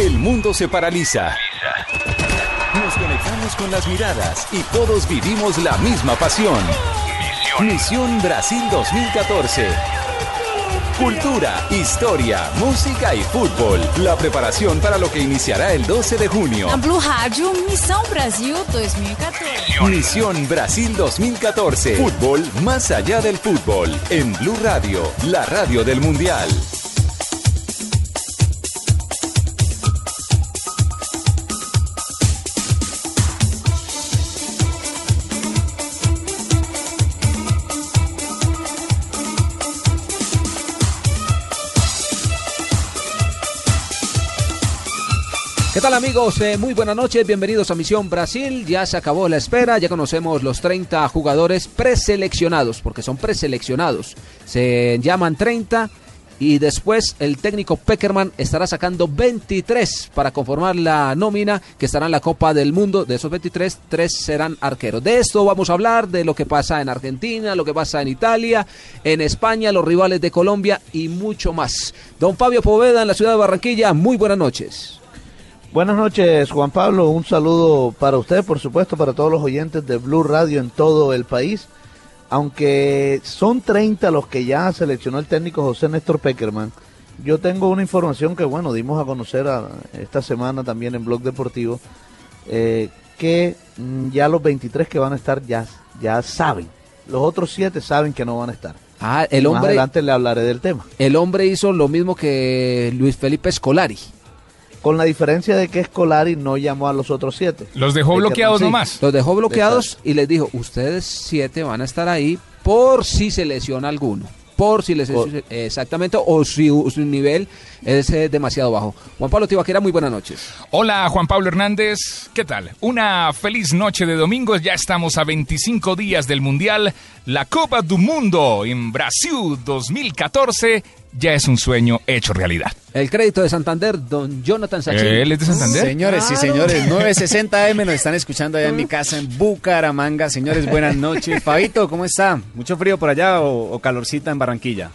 el mundo se paraliza. Nos conectamos con las miradas y todos vivimos la misma pasión. Misión Brasil 2014. Cultura, historia, música y fútbol. La preparación para lo que iniciará el 12 de junio. Na Blue Rádio, Missão Brasil 2014. Misión Brasil 2014. Fútbol más allá del fútbol. En Blue Radio, la radio del Mundial. ¿Qué tal amigos? Eh, muy buenas noches, bienvenidos a Misión Brasil. Ya se acabó la espera, ya conocemos los 30 jugadores preseleccionados, porque son preseleccionados. Se llaman 30 y después el técnico Peckerman estará sacando 23 para conformar la nómina que estará en la Copa del Mundo. De esos 23, 3 serán arqueros. De esto vamos a hablar, de lo que pasa en Argentina, lo que pasa en Italia, en España, los rivales de Colombia y mucho más. Don Fabio Poveda en la ciudad de Barranquilla, muy buenas noches. Buenas noches, Juan Pablo. Un saludo para usted, por supuesto, para todos los oyentes de Blue Radio en todo el país. Aunque son 30 los que ya seleccionó el técnico José Néstor Peckerman, yo tengo una información que, bueno, dimos a conocer a- esta semana también en Blog Deportivo, eh, que mm, ya los 23 que van a estar ya, ya saben. Los otros 7 saben que no van a estar. Ah, el Más hombre, adelante le hablaré del tema. el hombre hizo lo mismo que Luis Felipe Scolari. Con la diferencia de que Scolari no llamó a los otros 7. Los dejó bloqueados nomás. Los dejó bloqueados y les dijo, ustedes siete van a estar ahí por si se lesiona alguno. Por si les Por- exactamente, o si su nivel es eh, demasiado bajo. Juan Pablo Tibaquera, muy buenas noches. Hola Juan Pablo Hernández, ¿qué tal? Una feliz noche de domingo, ya estamos a 25 días del Mundial. La Copa do Mundo en Brasil 2014 ya es un sueño hecho realidad. El crédito de Santander, don Jonathan Sachin. ¿Él es de Santander? Señores y señores, 960 M nos están escuchando allá en mi casa en Bucaramanga. Señores, buenas noches. Fabito, ¿cómo está? ¿Mucho frío por allá o, o calorcita en Barranquilla?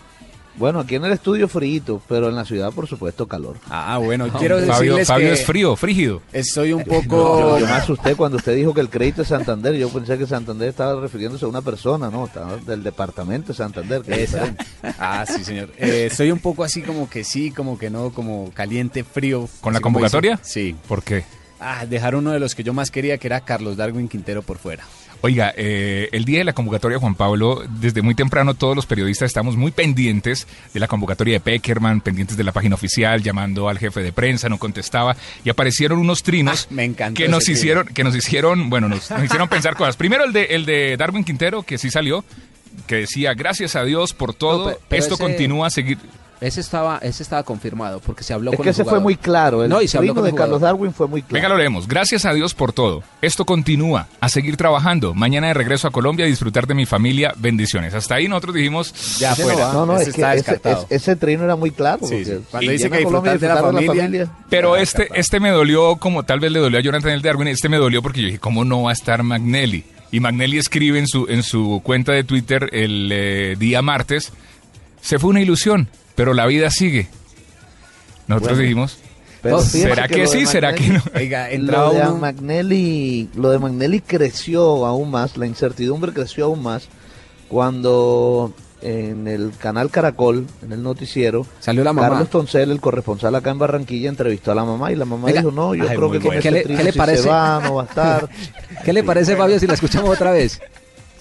Bueno, aquí en el estudio frío, pero en la ciudad, por supuesto, calor. Ah, bueno, quiero Fabio, decirles Fabio que es frío, frígido. estoy un poco... yo me asusté cuando usted dijo que el crédito es Santander. Yo pensé que Santander estaba refiriéndose a una persona, no, estaba del departamento de Santander. que es. Ah, sí, señor. Eh, estoy un poco así como que sí, como que no, como caliente, frío. ¿Con la convocatoria? Sí. ¿Por qué? Ah, dejar uno de los que yo más quería, que era Carlos Darwin Quintero por fuera. Oiga, eh, el día de la convocatoria, Juan Pablo, desde muy temprano todos los periodistas estamos muy pendientes de la convocatoria de Peckerman, pendientes de la página oficial, llamando al jefe de prensa, no contestaba, y aparecieron unos trinos Ah, me que nos hicieron, que nos hicieron, bueno, nos, nos hicieron pensar cosas. Primero el de, el de Darwin Quintero, que sí salió, que decía, gracias a Dios por todo, No, pe- pero esto ese- continúa a seguir. Ese estaba, ese estaba confirmado porque se habló Es con que el ese fue muy claro. El No, y se habló trino con de el Carlos. Darwin fue muy claro. Venga, lo leemos. Gracias a Dios por todo. Esto continúa. A seguir trabajando. Mañana de regreso a Colombia a disfrutar de mi familia. Bendiciones. Hasta ahí nosotros dijimos, Ya fuera. No, no, Ese es que está ese, ese- ese trino era muy claro. Sí, sí. Cuando dice que a Colombia, disfrutar de la familia, Pero Ya, este, este me dolió como tal vez le dolió a Jonathan el Darwin, este me dolió porque yo dije, ¿cómo no va a estar Magnelli? Y Magnelli escribe en su, en su cuenta de Twitter el eh, día martes, se fue una ilusión, pero la vida sigue. Nosotros Bueno, dijimos, Pero ¿será que, sí? ¿Será que no? Oiga, entraba Lo de uno... Magnelli, lo de Magnelli creció aún más, la incertidumbre creció aún más cuando en el canal Caracol, en el noticiero, Salió la mamá. Carlos Toncel, el corresponsal acá en Barranquilla, entrevistó a la mamá y la mamá Oiga, dijo, no, yo ay, creo que con bueno. ese ¿Qué le- trino qué le si parece? se va, no va a estar. ¿Qué le parece, Fabio, si la escuchamos otra vez?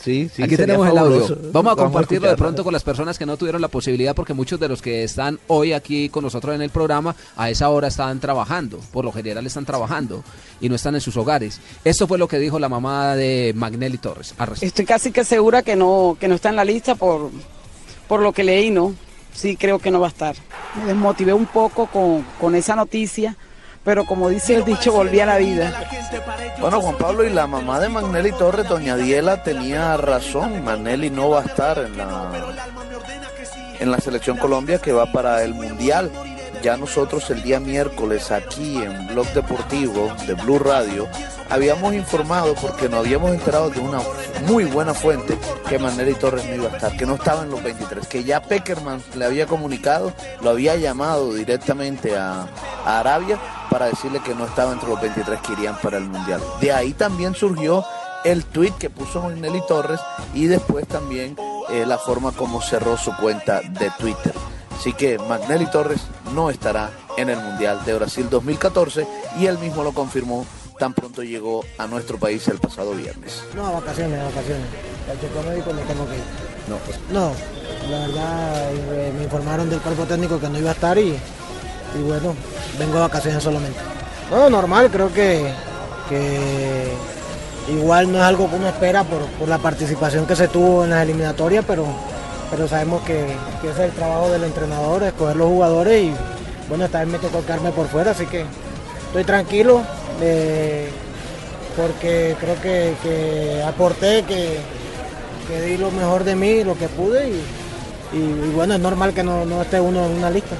Sí, sí, Aquí tenemos el audio. fabuloso. Vamos a compartirlo de pronto con las personas que no tuvieron la posibilidad, porque muchos de los que están hoy aquí con nosotros en el programa, a esa hora están trabajando. Por lo general están trabajando y no están en sus hogares. Esto fue lo que dijo la mamá de Magnelli Torres. Estoy casi que segura que no, que no está en la lista por, por lo que leí, ¿no? Sí creo que no va a estar. Me desmotivé un poco con, con esa noticia, pero como dice el dicho, volví a la vida. Bueno, Juan Pablo y la mamá de Magnelli Torres, doña Diela, tenía razón. Magnelli no va a estar en la, en la selección Colombia que va para el Mundial. Ya nosotros el día miércoles aquí en Blog Deportivo de Blue Radio habíamos informado porque nos habíamos enterado de una muy buena fuente que Maneri Torres no iba a estar, que no estaba en los 23, que ya Peckerman le había comunicado, lo había llamado directamente a, Arabia para decirle que no estaba entre los 23 que irían para el Mundial. De ahí también surgió el tweet que puso Magnelli Torres y después también eh, la forma como cerró su cuenta de Twitter. Así que Magnelli Torres no estará en el Mundial de Brasil 2014 y él mismo lo confirmó tan pronto llegó a nuestro país el pasado viernes. No, vacaciones, vacaciones. El chequeo médico me tengo que ir. No, pues, No, la verdad me informaron del cuerpo técnico que no iba a estar y, y bueno, vengo de vacaciones solamente. No, normal, creo que, que igual no es algo que uno espera por, por la participación que se tuvo en las eliminatorias, pero, pero sabemos que, que es el trabajo del entrenador, escoger los jugadores y bueno, esta vez me tocó quedarme por fuera, así que estoy tranquilo eh, porque creo que, que aporté, que, que di lo mejor de mí, lo que pude y, y- bueno, es normal que no, no esté uno en una lista.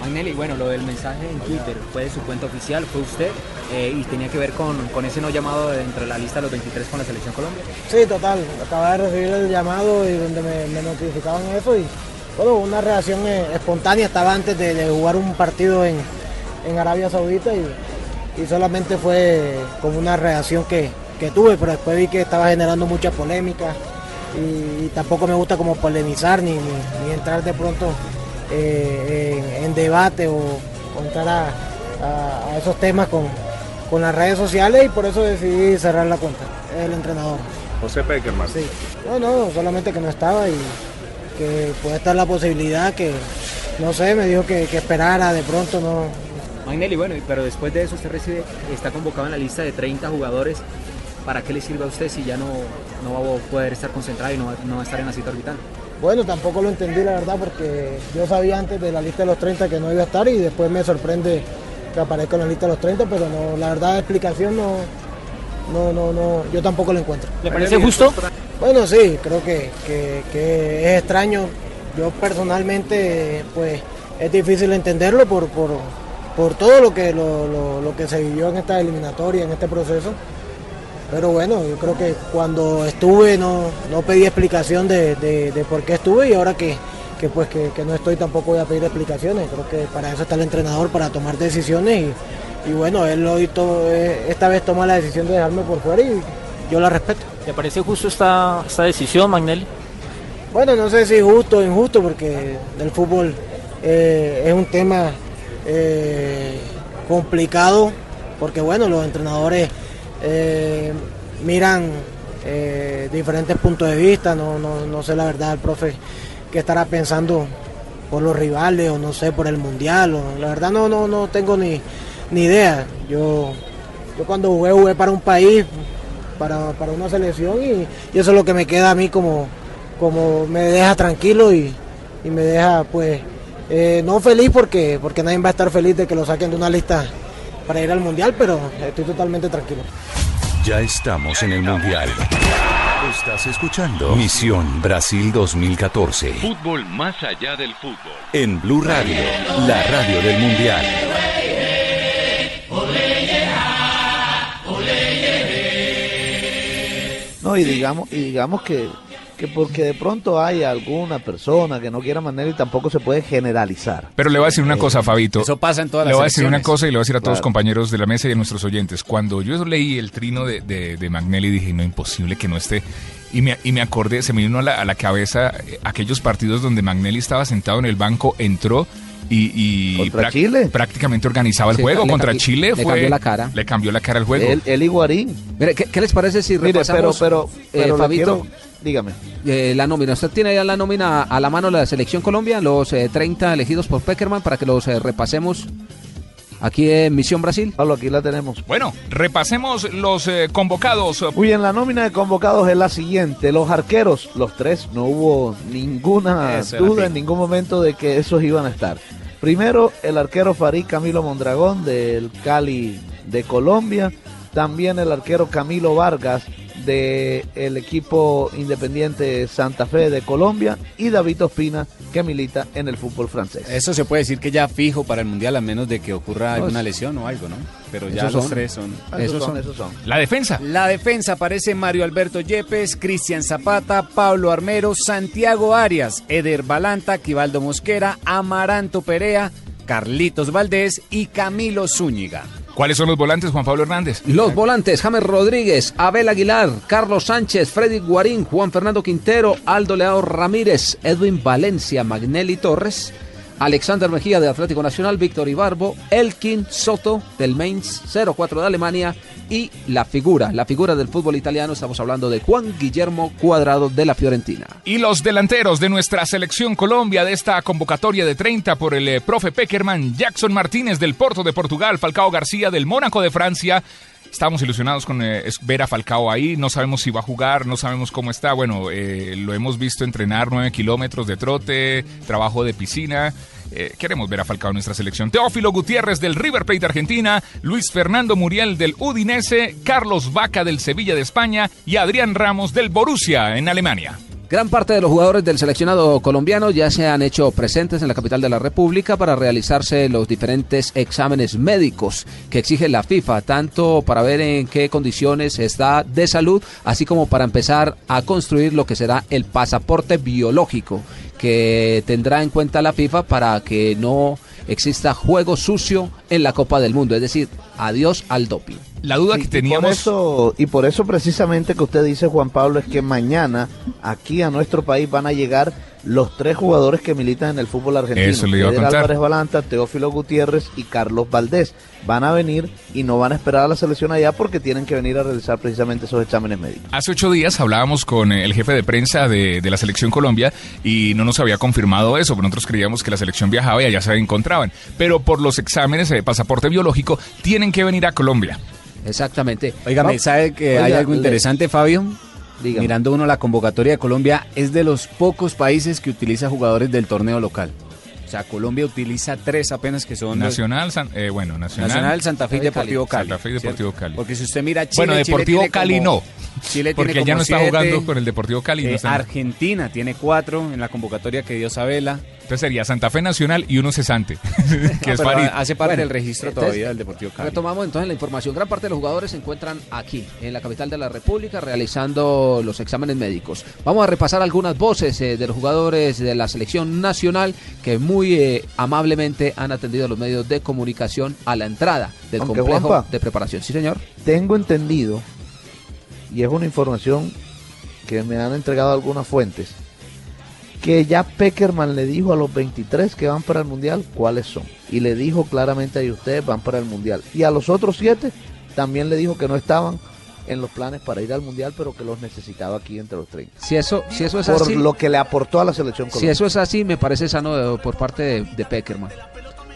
Magnelli, bueno, lo del mensaje en Twitter fue de su cuenta oficial, fue usted, eh, y tenía que ver con, con ese no llamado de entre la lista de los 23 con la Selección Colombia. Sí, total. Acababa de recibir el llamado y donde me, notificaban eso y bueno, una reacción eh, espontánea. Estaba antes de, jugar un partido en, en Arabia Saudita y, y solamente fue como una reacción que, que tuve, pero después vi que estaba generando mucha polémica y, tampoco me gusta como polemizar ni- ni entrar de pronto eh, en, en debate o, o entrar a, a- a esos temas con, con las redes sociales y por eso decidí cerrar la cuenta. El entrenador. José Peckerman. Sí. No, no, solamente que no estaba y que puede estar la posibilidad que, no sé, me dijo que, que esperara, de pronto no. Magnelli, bueno, pero después de eso usted recibe, está convocado en la lista de 30 jugadores. ¿Para qué le sirve a usted si ya no, no va a poder estar concentrado y no, va- no va a estar en la cita orbital? Bueno, tampoco lo entendí la verdad porque yo sabía antes de la lista de los 30 que no iba a estar y después me sorprende que aparezca en la lista de los 30, pero no, la verdad la explicación no, no, no, no, yo tampoco la encuentro. ¿Le parece justo? Bueno, sí, creo que, que- que es extraño. Yo personalmente, pues, es difícil entenderlo por, por, por todo lo que, lo, lo- lo que se vivió en esta eliminatoria, en este proceso. Pero bueno, yo creo que cuando estuve no, no pedí explicación de, de- de por qué estuve y ahora que, que, pues que, que no estoy tampoco voy a pedir explicaciones. Creo que para eso está el entrenador, para tomar decisiones y, y bueno, él hoy to- eh, esta vez toma la decisión de dejarme por fuera y yo la respeto. ¿Le parece justo esta, esta decisión, Magnelli? Bueno, no sé si justo o injusto, porque el fútbol eh, es un tema eh, complicado, porque bueno, los entrenadores eh, miran eh, diferentes puntos de vista, no, no, no sé la verdad el profe que estará pensando por los rivales o no sé por el mundial, o, la verdad no, no, no tengo ni, ni idea. Yo, yo cuando jugué jugué para un país, para, para una selección y, eso es lo que me queda a mí como, como me deja tranquilo y, y me deja pues eh, no feliz porque, porque nadie va a estar feliz de que lo saquen de una lista para ir al mundial, pero estoy totalmente tranquilo. Ya estamos en el Mundial. Estás escuchando Misión Brasil 2014 Fútbol más allá del fútbol. en Blue Radio, la radio del Mundial. No, y digamos, y digamos que, que porque de pronto hay alguna persona que no quiera Magnelli tampoco se puede generalizar. Pero le voy a decir una cosa, Fabito. Eso pasa en todas Le las voy a decir una cosa y le voy a decir a todos los Claro. compañeros de la mesa y a nuestros oyentes. Cuando yo leí el trino de, de, de Magnelli, dije, no, imposible que no esté. Y me, y me acordé, se me vino a la, a la cabeza eh, aquellos partidos donde Magnelli estaba sentado en el banco, entró y, y Contra Chile. prácticamente organizaba el Sí, juego. Contra cambió- Chile le cambió la cara. Le cambió la cara al juego. Él, él y Guarín. Mire, ¿qué, qué les parece si Mire, repasamos, pero, eh, pero Fabito, quiero- dígame. eh, la nómina? ¿Usted tiene ya la nómina a la mano de la Selección Colombia? Los eh, 30 elegidos por Peckerman para que los eh, repasemos aquí en Misión Brasil. Pablo, aquí la tenemos. Bueno, repasemos los eh, convocados. Muy bien, la nómina de convocados es la siguiente. Los arqueros, los tres, no hubo ninguna duda en ningún momento de que esos iban a estar. Primero, el arquero Farid Camilo Mondragón del Cali de Colombia. También el arquero Camilo Vargas del equipo independiente Santa Fe de Colombia y David Ospina que milita en el fútbol francés. Eso se puede decir que ya fijo para el Mundial a menos de que ocurra No, alguna es- lesión o algo, ¿no? Pero ya Esos los son. tres son. Esos son, esos son. La defensa. La defensa aparece Mario Alberto Yepes, Cristian Zapata, Pablo Armero, Santiago Arias, Eder Balanta, Quivaldo Mosquera, Amaranto Perea, Carlitos Valdés y Camilo Zúñiga. ¿Cuáles son los volantes, Juan Pablo Hernández? Los volantes, James Rodríguez, Abel Aguilar, Carlos Sánchez, Freddy Guarín, Juan Fernando Quintero, Aldo Leao Ramírez, Edwin Valencia, Magnelli Torres, Alexander Mejía de Atlético Nacional, Víctor Ibarbo, Elkin Soto del Mainz 04 de Alemania y la figura, la figura del fútbol italiano, estamos hablando de Juan Guillermo Cuadrado de la Fiorentina. Y los delanteros de nuestra selección Colombia de esta convocatoria de 30 por el eh, profe Peckerman, Jackson Martínez del Porto de Portugal, Falcao García del Mónaco de Francia. Estamos ilusionados con eh, ver a Falcao ahí, no sabemos si va a jugar, no sabemos cómo está. Bueno, eh, lo hemos visto entrenar 9 kilómetros de trote, trabajo de piscina. Eh, queremos ver a Falcao en nuestra selección. Teófilo Gutiérrez del River Plate Argentina, Luis Fernando Muriel del Udinese, Carlos Vaca del Sevilla de España y Adrián Ramos del Borussia en Alemania. Gran parte de los jugadores del seleccionado colombiano ya se han hecho presentes en la capital de la República para realizarse los diferentes exámenes médicos que exige la FIFA, tanto para ver en qué condiciones está de salud, así como para empezar a construir lo que será el pasaporte biológico que tendrá en cuenta la FIFA para que no exista juego sucio en la Copa del Mundo, es decir, adiós al doping. La duda Sí, que y teníamos... por eso, y por eso precisamente que usted dice, Juan Pablo, es que mañana aquí a nuestro país van a llegar los tres jugadores que militan en el fútbol argentino. Eso le iba a Eder contar. Álvarez Balanta, Teófilo Gutiérrez y Carlos Valdés. Van a venir y no van a esperar a la selección allá porque tienen que venir a realizar precisamente esos exámenes médicos. Hace ocho días hablábamos con el jefe de prensa de, de la selección Colombia y no nos había confirmado eso, pero nosotros creíamos que la selección viajaba y allá se encontraban. Pero por los exámenes de pasaporte biológico tienen que venir a Colombia. Exactamente. Óigame, Va- ¿sabe que Oiga, hay algo le- interesante, Fabio? Dígame. Mirando uno la convocatoria de Colombia, es de los pocos países que utiliza jugadores del torneo local. O sea, Colombia utiliza tres apenas que son... Nacional, San- eh, bueno, Nacional. Nacional, Santa Fe y Deportivo Cali. Santa Fe y Deportivo ¿cierto? Cali. Porque si usted mira Chile, bueno, Deportivo tiene Cali como- no. Chile tiene porque ya como no está siete, jugando con el Deportivo Cali. eh, Argentina tiene cuatro en la convocatoria que dio Sabela. Entonces sería Santa Fe Nacional y uno cesante, que No, es pero Farid. hace parte Bueno, del registro entonces, todavía del Deportivo Cali. Retomamos entonces la información. Gran parte de los jugadores se encuentran aquí, en la capital de la República, realizando los exámenes médicos. Vamos a repasar algunas voces eh, de los jugadores de la selección nacional que muy eh, amablemente han atendido a los medios de comunicación a la entrada del Aunque, complejo Juanpa, de preparación. Sí, señor. Tengo entendido, y es una información que me han entregado algunas fuentes, que ya Peckerman le dijo a los 23 que van para el Mundial cuáles son. Y le dijo claramente a ustedes van para el Mundial. Y a los otros siete también le dijo que no estaban en los planes para ir al Mundial, pero que los necesitaba aquí entre los 30. Si eso, si eso es Por así, lo que le aportó a la selección si eso es así, me parece sano eh, por parte de, de Peckerman.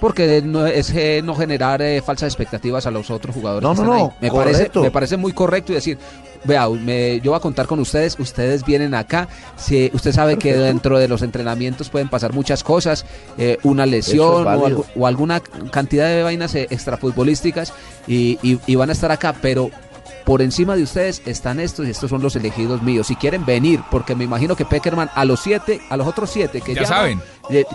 Porque no, es eh, no generar eh, falsas expectativas a los otros jugadores. No, que no, están no, ahí. Me parece, me parece muy correcto y decir, vea, me- yo voy a contar con ustedes, ustedes vienen acá. Si usted sabe que dentro de los entrenamientos pueden pasar muchas cosas, eh, una lesión o, algo- o alguna cantidad de vainas eh, extrafutbolísticas y, y- y van a estar acá, pero por encima de ustedes están estos y estos son los elegidos míos. Si quieren venir, porque me imagino que Peckerman a los siete, a los otros siete que Ya ya, saben.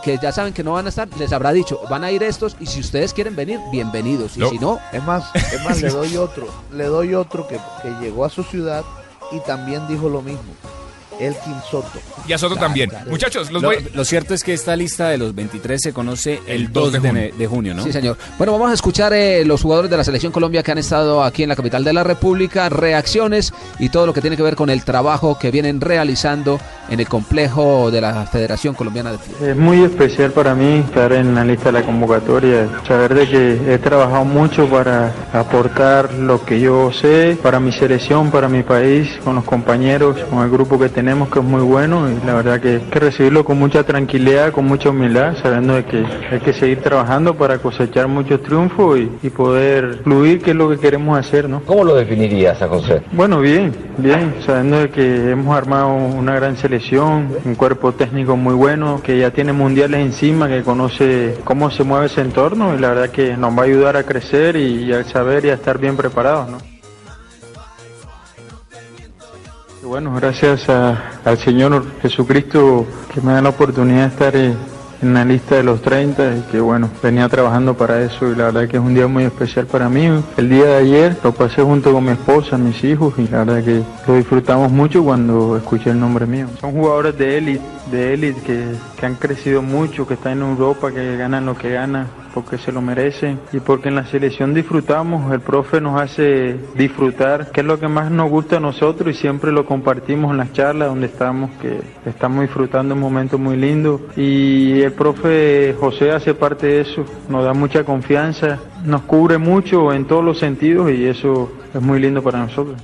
que ya saben que no van a estar, les habrá dicho, van a ir estos y si ustedes quieren venir, bienvenidos. Y No. si no, Es más, es más, le doy otro, le doy otro que, que llegó a su ciudad y también dijo lo mismo. Elkin Soto. Y a Soto también. Muchachos, los Lo, voy... lo cierto es que esta lista de los 23 se conoce el, El 2 2 de de, junio. ne- de junio, ¿no? Sí, señor. Bueno, vamos a escuchar eh, los jugadores de la Selección Colombia que han estado aquí en la capital de la República, reacciones y todo lo que tiene que ver con el trabajo que vienen realizando en el complejo de la Federación Colombiana de Fútbol. Es muy especial para mí estar en la lista de la convocatoria, saber de que he trabajado mucho para aportar lo que yo sé para mi selección, para mi país, con los compañeros, con el grupo que tenemos que es muy bueno y la verdad que hay que recibirlo con mucha tranquilidad, con mucha humildad, sabiendo de que hay que seguir trabajando para cosechar muchos triunfos y, y poder fluir, que es lo que queremos hacer, ¿no? ¿Cómo lo definirías a José? Bueno, bien, bien, sabiendo de que hemos armado una gran selección, un cuerpo técnico muy bueno, que ya tiene mundiales encima, que conoce cómo se mueve ese entorno y la verdad que nos va a ayudar a crecer y, y a saber y a estar bien preparados, ¿no? Bueno, gracias al Señor Jesucristo que me da la oportunidad de estar eh, en la lista de los 30 y que bueno, venía trabajando para eso y la verdad que es un día muy especial para mí. El día de ayer lo pasé junto con mi esposa, mis hijos y la verdad que lo disfrutamos mucho cuando escuché el nombre mío. Son jugadores de élite, de élite que, que han crecido mucho, que están en Europa, que ganan lo que ganan porque se lo merecen y porque en la selección disfrutamos, el profe nos hace disfrutar, que es lo que más nos gusta a nosotros y siempre lo compartimos en las charlas donde estamos, que estamos disfrutando un momento muy lindo y el profe José hace parte de eso, nos da mucha confianza, nos cubre mucho en todos los sentidos y eso es muy lindo para nosotros.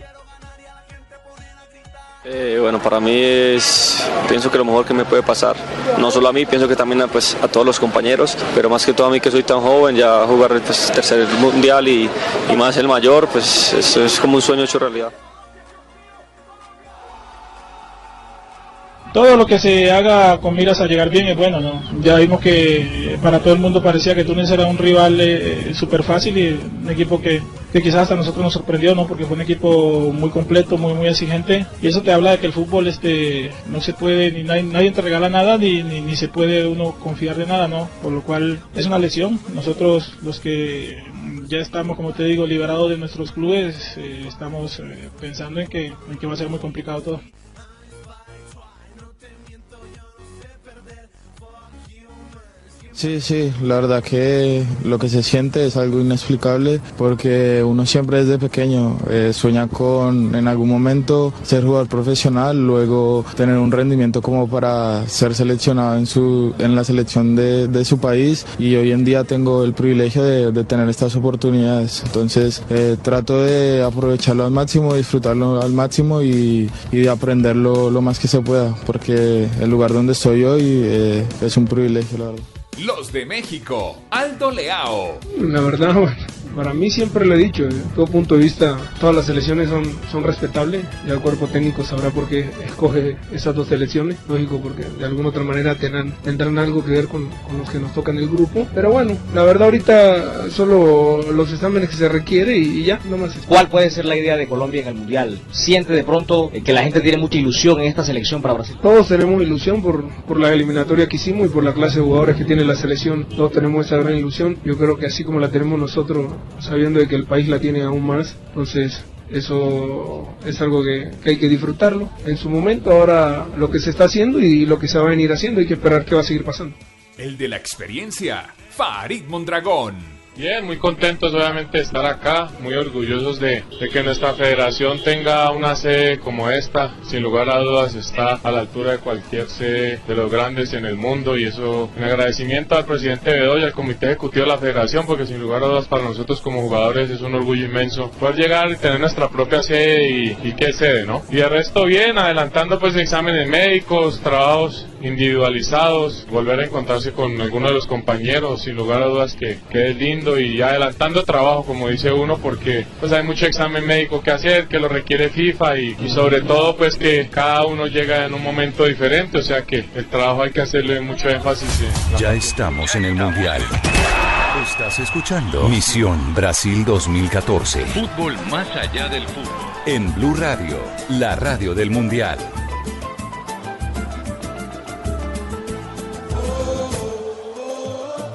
Eh, bueno, para mí es, pienso que lo mejor que me puede pasar, no solo a mí, pienso que también a, pues, a todos los compañeros, pero más que todo a mí que soy tan joven, ya jugar el pues, tercer mundial y, y más el mayor, pues eso es como un sueño hecho realidad. todo lo que se haga con miras a llegar bien es bueno, ¿no? Ya vimos que para todo el mundo parecía que Túnez era un rival eh, súper fácil y un equipo que, que quizás a nosotros nos sorprendió, ¿no? Porque fue un equipo muy completo, muy muy exigente y eso te habla de que el fútbol este no se puede, ni nadie, nadie te regala nada, ni, ni, ni se puede uno confiar de nada, ¿no? Por lo cual es una lesión. Nosotros los que ya estamos, como te digo, liberados de nuestros clubes, eh, estamos eh, pensando en que, en que va a ser muy complicado todo. Sí, sí, la verdad que lo que se siente es algo inexplicable porque uno siempre desde pequeño eh, sueña con en algún momento ser jugador profesional, luego tener un rendimiento como para ser seleccionado en, su, en la selección de, de su país y hoy en día tengo el privilegio de, tener estas oportunidades. Entonces eh, trato de aprovecharlo al máximo, disfrutarlo al máximo y, y de aprenderlo lo más que se pueda porque el lugar donde estoy hoy eh, es un privilegio, la verdad. Los de México, Aldo Leao. La verdad, bueno, para mí siempre lo he dicho, desde todo punto de vista, todas las selecciones son, son respetables, ya el cuerpo técnico sabrá por qué escoge esas dos selecciones, lógico, porque de alguna otra manera tendrán, tendrán algo que ver con, con los que nos tocan el grupo, pero bueno, la verdad ahorita solo los exámenes que se requiere y, y ya, no más. ¿Cuál puede ser la idea de Colombia en el Mundial? ¿Siente de pronto eh, que la gente tiene mucha ilusión en esta selección para Brasil? Todos tenemos ilusión por, por la eliminatoria que hicimos y por la clase de jugadores que tiene la selección. Todos tenemos esa gran ilusión. Yo creo que así como la tenemos nosotros, sabiendo de que el país la tiene aún más, entonces eso es algo que, hay que disfrutarlo en su momento. Ahora lo que se está haciendo y lo que se va a venir haciendo, hay que esperar qué va a seguir pasando. El de la experiencia, Farid Mondragón. Bien, muy contentos obviamente de estar acá, muy orgullosos de, de, que nuestra federación tenga una sede como esta. Sin lugar a dudas está a la altura de cualquier sede de los grandes en el mundo y eso un agradecimiento al presidente Bedoya al comité ejecutivo de la federación porque sin lugar a dudas para nosotros como jugadores es un orgullo inmenso poder llegar y tener nuestra propia sede y, y qué sede, ¿no? Y el resto bien, adelantando pues exámenes médicos, trabajos individualizados, volver a encontrarse con alguno de los compañeros, sin lugar a dudas que, que es lindo y adelantando trabajo, como dice uno, porque pues hay mucho examen médico que hacer, que lo requiere FIFA y, y, sobre todo pues que cada uno llega en un momento diferente, o sea que el trabajo hay que hacerle mucho énfasis. En ya estamos en el Mundial. Estás escuchando Misión Brasil 2014. Fútbol más allá del fútbol. En Blue Radio, la radio del Mundial.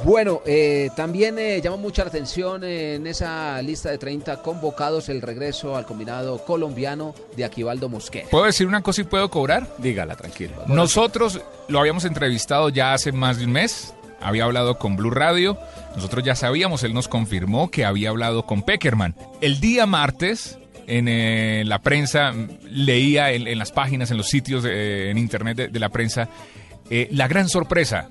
Bueno, eh, también eh, llama mucha la atención eh, en esa lista de 30 convocados el regreso al combinado colombiano de Aquivaldo Mosquera. ¿Puedo decir una cosa y puedo cobrar? Dígala, tranquilo. Nosotros lo habíamos entrevistado ya hace más de un mes, había hablado con Blue Radio, nosotros ya sabíamos, él nos confirmó que había hablado con Peckerman. El día martes, en eh, la prensa, leía en, en, las páginas, en los sitios de, en internet de, de la prensa, eh, la gran sorpresa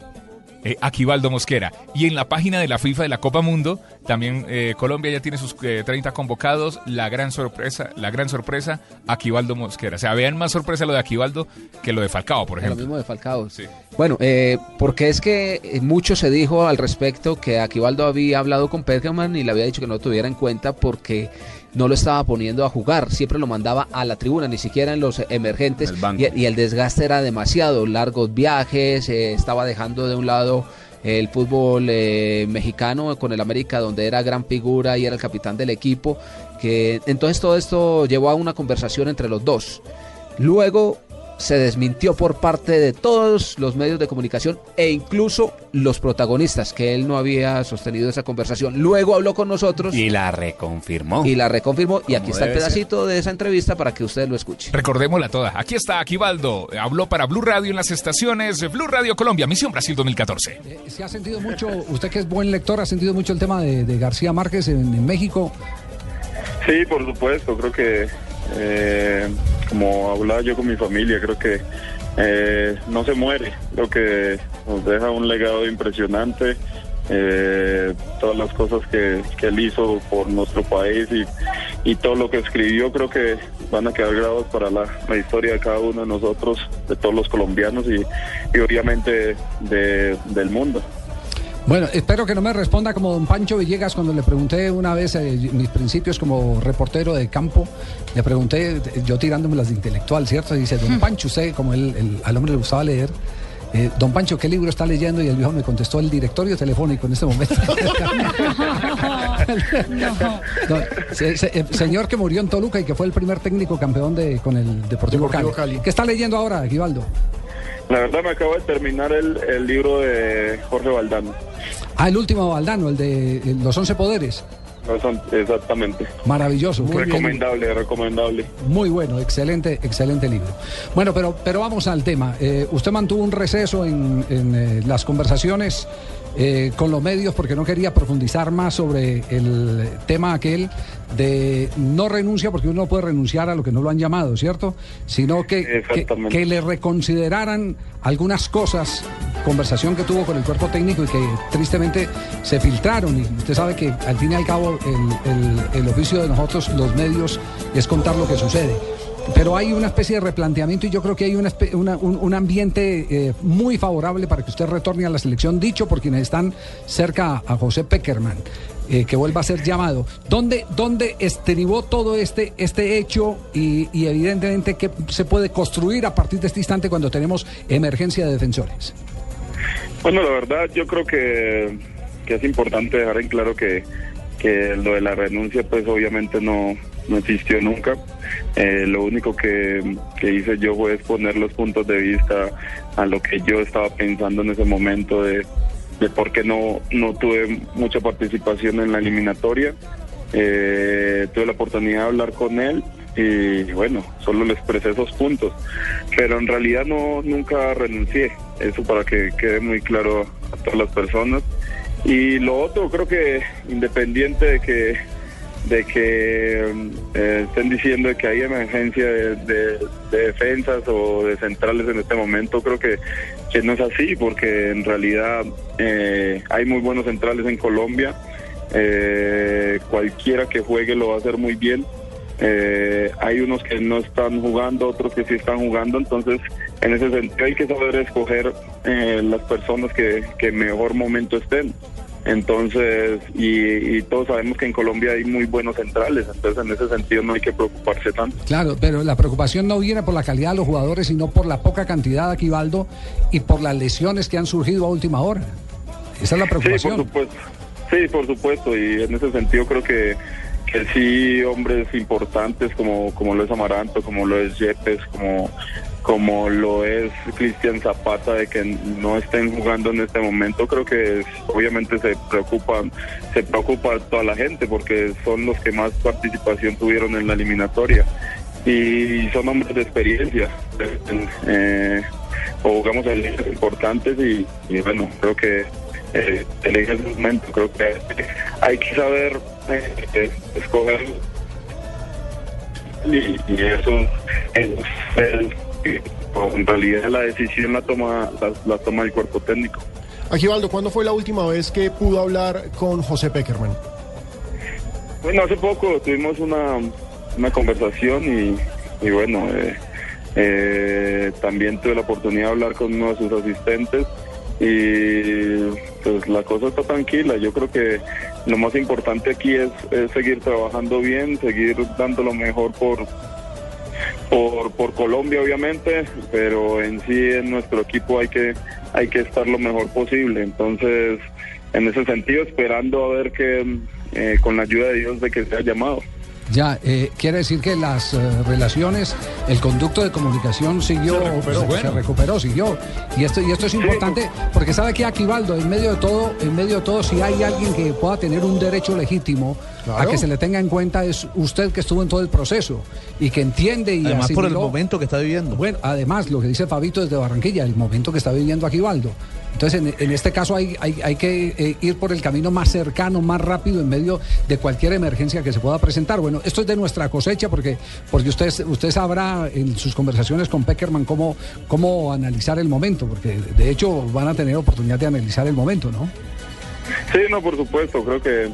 eh, Aquivaldo Mosquera. Y en la página de la FIFA de la Copa Mundo, también eh, Colombia ya tiene sus eh, 30 convocados. La gran sorpresa, la gran sorpresa, Aquivaldo Mosquera. O sea, vean más sorpresa lo de Aquivaldo que lo de Falcao, por ejemplo. Lo mismo de Falcao. Sí. Bueno, eh, porque es que mucho se dijo al respecto que Aquivaldo había hablado con Perkerman y le había dicho que no lo tuviera en cuenta porque no lo estaba poniendo a jugar, siempre lo mandaba a la tribuna, ni siquiera en los emergentes, el y, y, el desgaste era demasiado, largos viajes, eh, estaba dejando de un lado el fútbol eh, mexicano con el América, donde era gran figura y era el capitán del equipo, que entonces todo esto llevó a una conversación entre los dos. Luego se desmintió por parte de todos los medios de comunicación e incluso los protagonistas, que él no había sostenido esa conversación. Luego habló con nosotros. Y la reconfirmó. Y la reconfirmó. Y aquí está el ser. pedacito de esa entrevista para que usted lo escuche. Recordémosla toda. Aquí está Aquivaldo. Habló para Blue Radio en las estaciones Blue Radio Colombia, Misión Brasil 2014. Se ha sentido mucho, usted que es buen lector, ha sentido mucho el tema de, de García Márquez en, en México. Sí, por supuesto, creo que eh, como hablaba yo con mi familia, creo que eh, no se muere, creo que nos deja un legado impresionante, eh, todas las cosas que, que él hizo por nuestro país y, y todo lo que escribió creo que van a quedar grabados para la, la historia de cada uno de nosotros, de todos los colombianos y, y obviamente de- del mundo. Bueno, espero que no me responda como don Pancho Villegas cuando le pregunté una vez eh, mis principios como reportero de campo. Le pregunté, yo tirándome las de intelectual, ¿cierto? Y dice, don Pancho, usted, como él, el- al hombre le gustaba leer, eh, don Pancho, ¿qué libro está leyendo? Y el viejo me contestó el directorio telefónico en este momento. No, se- se- eh, señor que murió en Toluca y que fue el primer técnico campeón de, con el Deportivo, Deportivo Cali. Cali. ¿Qué está leyendo ahora, Givaldo? La verdad me acabo de terminar el, el libro de Jorge Valdano. Ah, el último Valdano, el de Los Once Poderes. Exactamente. Maravilloso. Muy bien. recomendable, recomendable. Muy bueno, excelente, excelente libro. Bueno, pero, pero vamos al tema. Eh, usted mantuvo un receso en, en, eh, las conversaciones eh, con los medios porque no quería profundizar más sobre el tema aquel de no renuncia porque uno no puede renunciar a lo que no lo han llamado, ¿cierto? Sino que, que, le reconsideraran algunas cosas, conversación que tuvo con el cuerpo técnico y que tristemente se filtraron. Y usted sabe que al fin y al cabo el, el- el oficio de nosotros, los medios, es contar lo que sucede. Pero hay una especie de replanteamiento y yo creo que hay una un, un ambiente eh, muy favorable para que usted retorne a la selección, dicho por quienes están cerca a José Peckerman, eh, que vuelva a ser llamado. ¿Dónde, dónde estribó todo este, este hecho y, y evidentemente qué se puede construir a partir de este instante cuando tenemos emergencia de defensores? Bueno, la verdad yo creo que, que es importante dejar en claro que, que lo de la renuncia pues obviamente no, no existió nunca. Eh, lo único que, que hice yo fue exponer los puntos de vista a lo que yo estaba pensando en ese momento de, de por qué no, no tuve mucha participación en la eliminatoria. Eh, tuve la oportunidad de hablar con él y bueno, solo le expresé esos puntos, pero en realidad no nunca renuncié, eso para que quede muy claro a todas las personas. Y lo otro, creo que independiente de que de que eh, estén diciendo que hay emergencia de, de- de defensas o de centrales en este momento, creo que, no es así, porque en realidad eh, hay muy buenos centrales en Colombia. Eh, cualquiera que juegue lo va a hacer muy bien. Eh, hay unos que no están jugando, otros que sí están jugando, entonces en ese sentido hay que saber escoger eh, las personas que, que mejor momento estén. Entonces, y, y todos sabemos que en Colombia hay muy buenos centrales, entonces en ese sentido no hay que preocuparse tanto. Claro, pero la preocupación no viene por la calidad de los jugadores, sino por la poca cantidad aquí, Baldo, y por las lesiones que han surgido a última hora. Esa es la Sí, por preocupación. supuesto. Sí, por supuesto. Y en ese sentido creo que, que sí, hombres importantes como, como lo es Amaranto, como lo es Yepes, como, como lo es Cristian Zapata, de que no estén jugando en este momento, creo que es- obviamente se preocupan, se preocupa toda la gente porque son los que más participación tuvieron en la eliminatoria. Y son hombres de experiencia. Eh, jugamos en ligas importantes y, bueno, creo que eh, en ese momento creo que hay que saber eh, escoger y, y eso es el- en realidad la decisión la toma la, la toma el cuerpo técnico Agivaldo, ¿cuándo fue la última vez que pudo hablar con José Peckerman? Bueno, hace poco tuvimos una, una conversación y, y bueno, eh, eh, también tuve la oportunidad de hablar con uno de sus asistentes y pues la cosa está tranquila. Yo creo que lo más importante aquí es, es seguir trabajando bien, seguir dando lo mejor por, por, por Colombia obviamente, pero en sí en nuestro equipo hay que, hay que estar lo mejor posible. Entonces, en ese sentido, esperando a ver que eh, con la ayuda de Dios de que sea llamado. Ya, eh, quiere decir que las eh, relaciones, el conducto de comunicación siguió, Se recuperó. se, Bueno. se recuperó, siguió. Y esto, y esto es importante porque sabe que Aquivaldo, en medio de todo, en medio de todo, si hay alguien que pueda tener un derecho legítimo a que se le tenga en cuenta es usted que estuvo en todo el proceso y que entiende y Además por el momento que está viviendo. Bueno, además, lo que dice Fabito desde Barranquilla, el momento que está viviendo Aquivaldo. Entonces, en, en este caso hay, hay, hay que eh, ir por el camino más cercano, más rápido, en medio de cualquier emergencia que se pueda presentar. Bueno, esto es de nuestra cosecha, porque, porque usted, usted sabrá en sus conversaciones con Peckerman cómo, cómo analizar el momento, porque de hecho van a tener oportunidad de analizar el momento, ¿no? Sí, no, por supuesto, creo que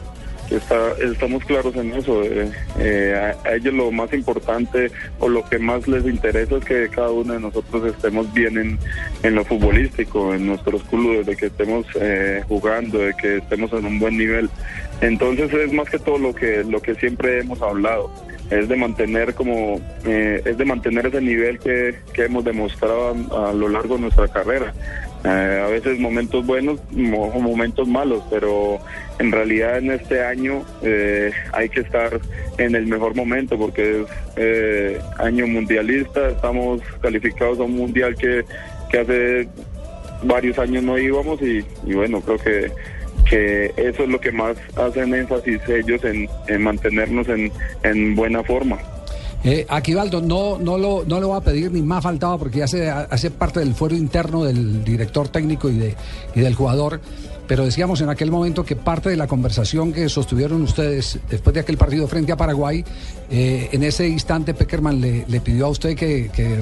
está, estamos claros en eso. eh, eh, a, ellos lo más importante o lo que más les interesa es que cada uno de nosotros estemos bien en, en lo futbolístico, en nuestros clubes, de que estemos eh, jugando, de que estemos en un buen nivel. Entonces es más que todo lo que, lo que siempre hemos hablado es de mantener como eh, es de mantener ese nivel que, que hemos demostrado a lo largo de nuestra carrera Eh, a veces momentos buenos o momentos malos pero en realidad en este año eh, hay que estar en el mejor momento porque es eh, año mundialista estamos calificados a un mundial que, que hace varios años no íbamos y, y bueno creo que que eso es lo que más hacen énfasis ellos en, en mantenernos en, en buena forma. Eh, Aquivaldo, no, no, lo, no va a pedir ni más faltaba porque ya hace, hace parte del fuero interno del director técnico y, de, y del jugador. Pero decíamos en aquel momento que parte de la conversación que sostuvieron ustedes después de aquel partido frente a Paraguay, eh, en ese instante Peckerman le, pidió a usted que, que,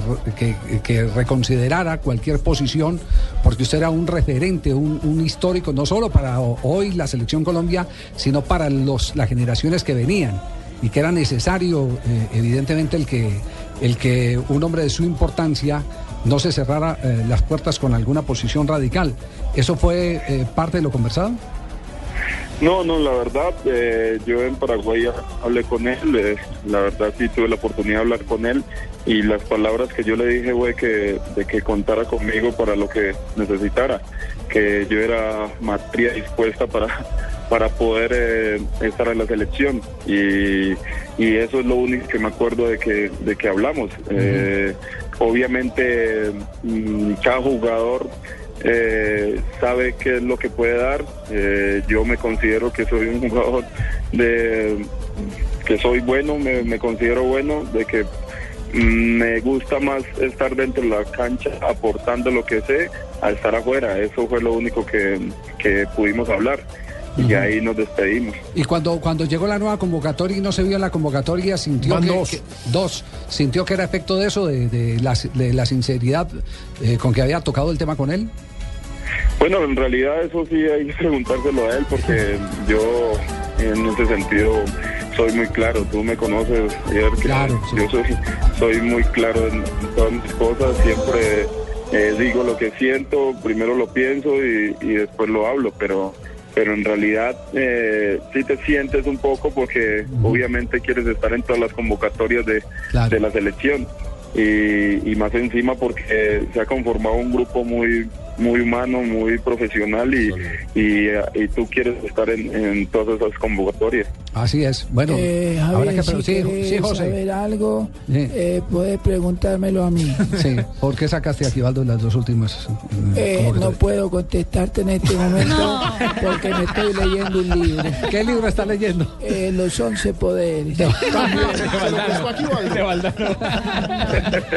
que- reconsiderara cualquier posición, porque usted era un referente, un, un histórico, no solo para ho- hoy la selección Colombia, sino para los, las generaciones que venían y que era necesario, eh, evidentemente, el que, el que un hombre de su importancia no se cerrara eh, las puertas con alguna posición radical. ¿Eso fue eh, parte de lo conversado? No, no, la verdad, eh, yo en Paraguay hablé con él, la verdad sí tuve la oportunidad de hablar con él y las palabras que yo le dije fue que, de que contara conmigo para lo que necesitara, que yo era matría dispuesta para, para poder eh, estar en la selección y, y eso es lo único que me acuerdo de que, de que hablamos. Eh, obviamente mm, cada jugador eh, sabe qué es lo que puede dar. Eh, yo me considero que soy un jugador de que soy bueno, me, me considero bueno, de que mm, me gusta más estar dentro de la cancha aportando lo que sé a estar afuera. Eso fue lo único que, que pudimos hablar y ahí nos despedimos. Y cuando, cuando llegó la nueva convocatoria y no se vio en la convocatoria, sintió que, dos. que- dos. sintió que era efecto de eso, de, de la, de la sinceridad eh, con que había tocado el tema con él. Bueno, en realidad eso sí hay que preguntárselo a él porque yo en ese sentido soy muy claro. Tú me conoces, Iker, que yo soy, soy muy claro en todas mis cosas. Siempre eh, digo lo que siento, primero lo pienso y, y después lo hablo, pero pero en realidad eh, sí te sientes un poco porque obviamente quieres estar en todas las convocatorias de, de la selección. Y, y más encima porque se ha conformado un grupo muy muy humano, muy profesional y, y, eh, y tú quieres estar en, en todas esas convocatorias. Así es. Bueno, Eh, habrá que si sí, sí, José. saber algo, Sí. eh, puedes preguntármelo a mí. Sí, ¿por qué sacaste a Aquivaldo en las dos últimas? eh, no puedo contestarte en este momento porque me estoy leyendo un libro. ¿Qué libro está leyendo? Eh, los once poderes.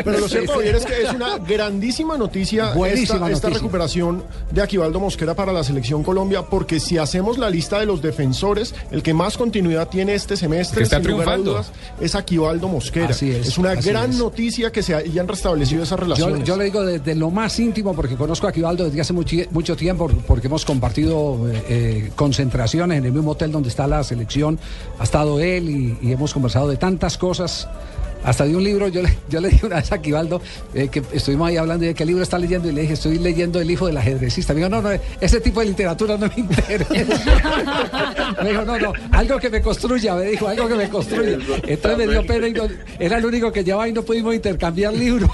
Pero lo cierto, Javier, es que es una grandísima noticia Buenísima esta, esta noticia. recuperación de Aquivaldo Mosquera para la selección Colombia, porque si hacemos la lista de los defensores, el que más continuidad tiene este semestre, Que está sin lugar a triunfando. dudas, es Aquivaldo Mosquera. Así es, una así gran es. noticia que se hayan restablecido esas Yo, relaciones. yo le digo desde lo más íntimo, porque conozco a Aquivaldo desde hace mucho, mucho tiempo, porque hemos compartido eh, eh, concentraciones en el mismo hotel donde está la selección. Ha estado él y, y hemos conversado de tantas cosas. Hasta de un libro, yo le, yo le dije una vez a Aquivaldo eh, que estuvimos ahí hablando de qué libro está leyendo y le dije, estoy leyendo El hijo del ajedrecista. Me dijo, no, no, ese tipo de literatura no me interesa. me dijo, no, no, algo que me construya, me dijo, algo que me construya. Entonces me dio pena y no- era el único que llevaba y no pudimos intercambiar libros.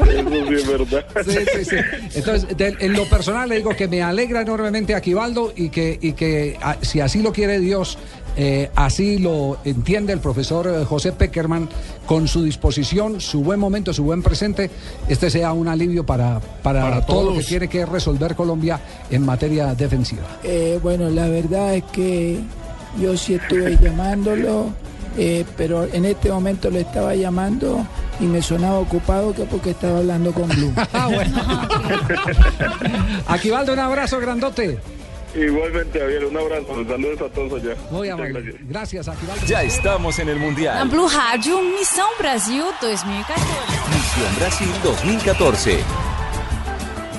Eso sí es verdad. Sí, sí, sí. Entonces, de- en lo personal le digo que me alegra enormemente a Aquivaldo y que, y que a- si así lo quiere Dios, eh, así lo entiende el profesor eh, José Peckerman, con su disposición, su buen momento, su buen presente, este sea un alivio para, para, Para todo lo que tiene que resolver Colombia en materia defensiva. Eh, bueno, la verdad es que yo sí estuve llamándolo, eh, pero en este momento le estaba llamando y me sonaba ocupado que porque estaba hablando con Blue. Aquivaldo, un abrazo grandote. Igualmente, Javier, un abrazo. Saludos a todos allá. Muy amable. gracias. Gracias, Aquivaldo. Ya estamos en el Mundial. Blue Rádio, Missão Brasil 2014. Misión Brasil 2014.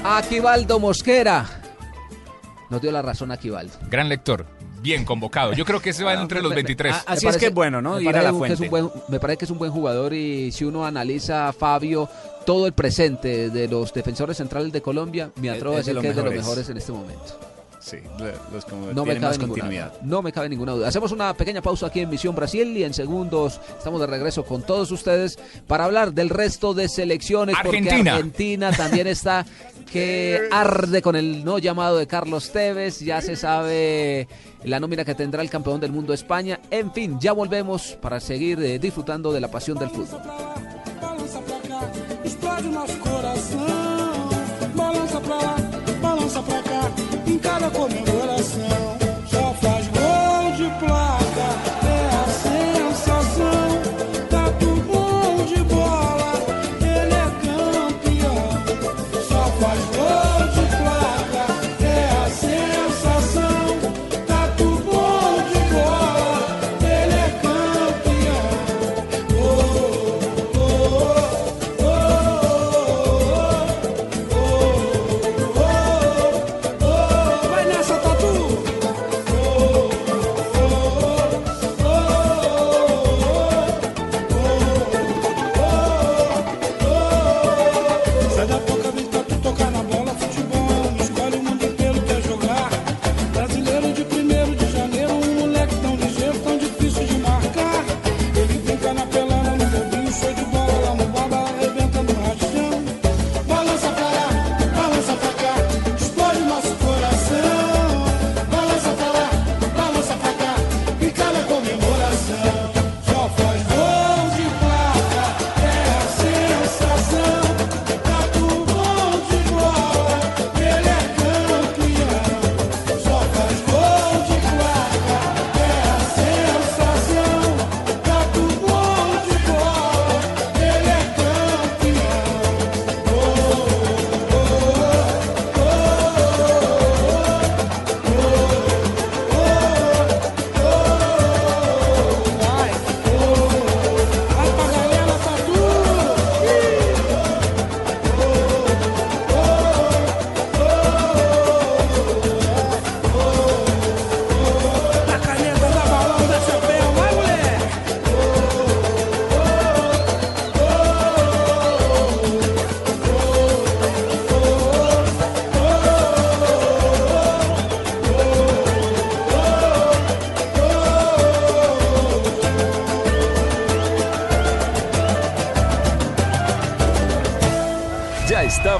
Aquivaldo Mosquera. Nos dio la razón Aquivaldo. Gran lector. Bien convocado. Yo creo que se va entre los 23. Ah, Así es que es bueno, ¿no? Me Ir a parece, la que es fuente. un buen, me parece que es un buen jugador y si uno analiza, Fabio, todo el presente de los defensores centrales de Colombia, me atrevo a Es de decir que es de los mejores en este momento. Sí, los como No me, cabe más ninguna, continuidad. no me cabe ninguna duda. Hacemos una pequeña pausa aquí en Misión Brasil y en segundos estamos de regreso con todos ustedes para hablar del resto de selecciones. Porque Argentina. Argentina también está que arde con el no llamado de Carlos Tevez. Ya se sabe la nómina que tendrá el campeón del mundo España. En fin, ya volvemos para seguir eh, disfrutando de la pasión del fútbol. Explode o nosso coração. Balança pra lá, balança pra cá. cara com coração.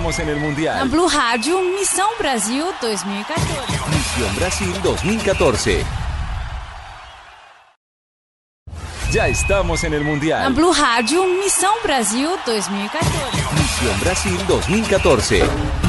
Estamos en el Mundial. Blue Rádio, Missão Brasil 2014. Misión Brasil 2014. Ya estamos en el Mundial. Blue Rádio, Missão Brasil 2014. Misión Brasil 2014.